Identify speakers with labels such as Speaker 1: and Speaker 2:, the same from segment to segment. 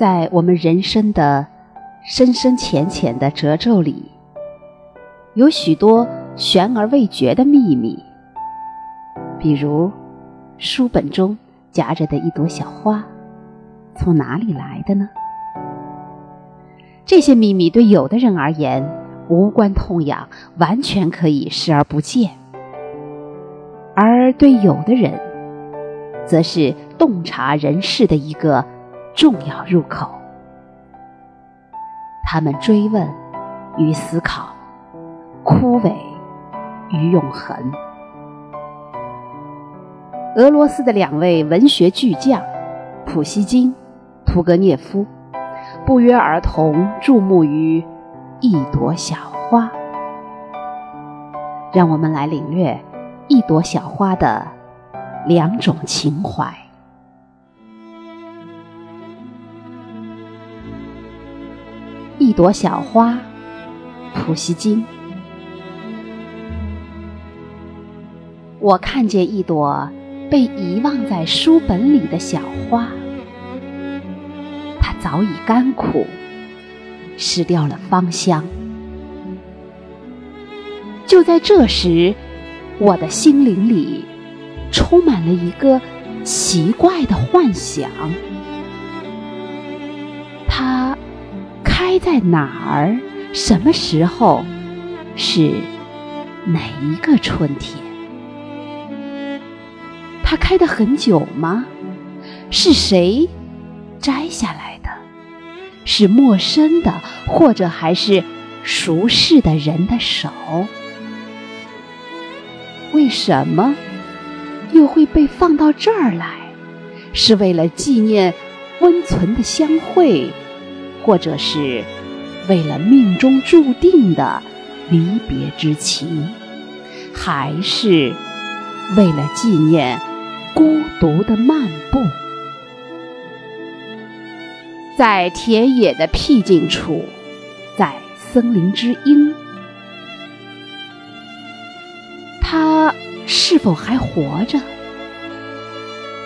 Speaker 1: 在我们人生的深深浅浅的褶皱里，有许多悬而未决的秘密。比如，书本中夹着的一朵小花，从哪里来的呢？这些秘密对有的人而言无关痛痒，完全可以视而不见；而对有的人，则是洞察人世的一个重要入口。他们追问与思考，枯萎与永恒。俄罗斯的两位文学巨匠普希金、屠格涅夫。不约而同注目于一朵小花，让我们来领略一朵小花的两种情怀。一朵小花，普希金。我看见一朵被遗忘在书本里的小花。它早已干枯，失掉了芳香。就在这时，我的心灵里充满了一个奇怪的幻想：它开在哪儿？什么时候？是哪一个春天？它开得很久吗？是谁摘下来的？是陌生的，或者还是熟识的人的手？为什么又会被放到这儿来？是为了纪念温存的相会，或者是为了命中注定的离别之情，还是为了纪念孤独的漫步？在田野的僻静处，在森林之阴，他是否还活着？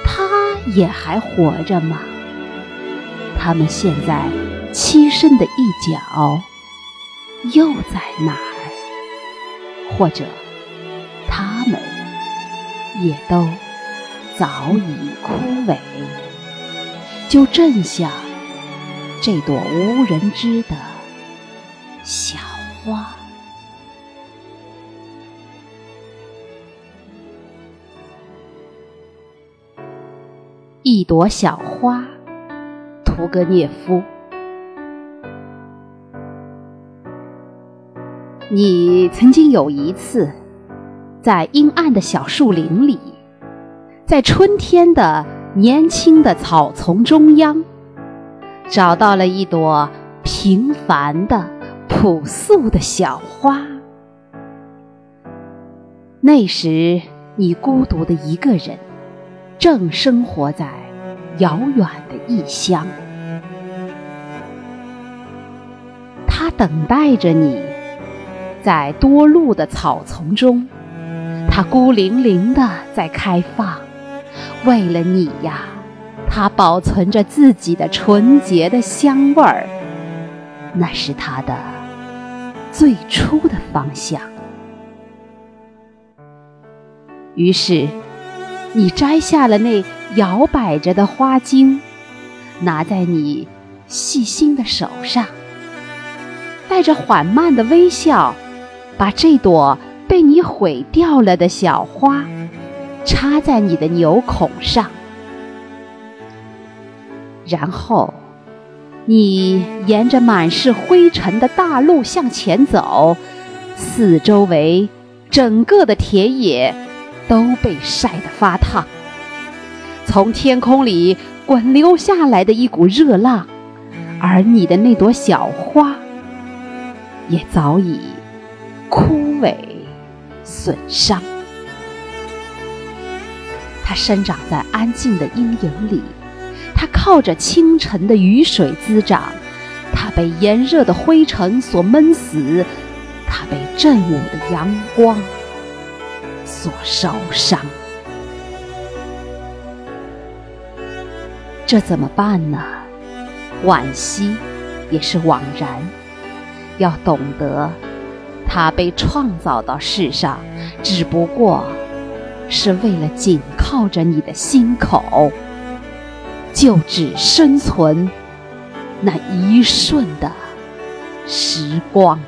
Speaker 1: 他也还活着吗？他们现在栖身的一角又在哪儿？或者，他们也都早已枯萎，就正像……这朵无人知的小花，一朵小花，屠格涅夫。你曾经有一次，在阴暗的小树林里，在春天的年轻的草丛中央。找到了一朵平凡的、朴素的小花。那时，你孤独的一个人，正生活在遥远的异乡。等待着你，在多路的草丛中，它孤零零的在开放，为了你呀。它保存着自己的纯洁的香味儿，那是它的最初的方向。于是，你摘下了那摇摆着的花茎，拿在你细心的手上，带着缓慢的微笑，把这朵被你毁掉了的小花插在你的纽孔上。然后，你沿着满是灰尘的大路向前走，四周围整个的田野都被晒得发烫。从天空里滚流下来的一股热浪，而你的那朵小花也早已枯萎损伤。它生长在安静的阴影里。它靠着清晨的雨水滋长，它被炎热的灰尘所闷死，它被正午的阳光所烧伤。这怎么办呢？惋惜，也是枉然。要懂得，他被创造到世上，只不过是为了紧靠着你的心口，就只生存那一瞬的时光。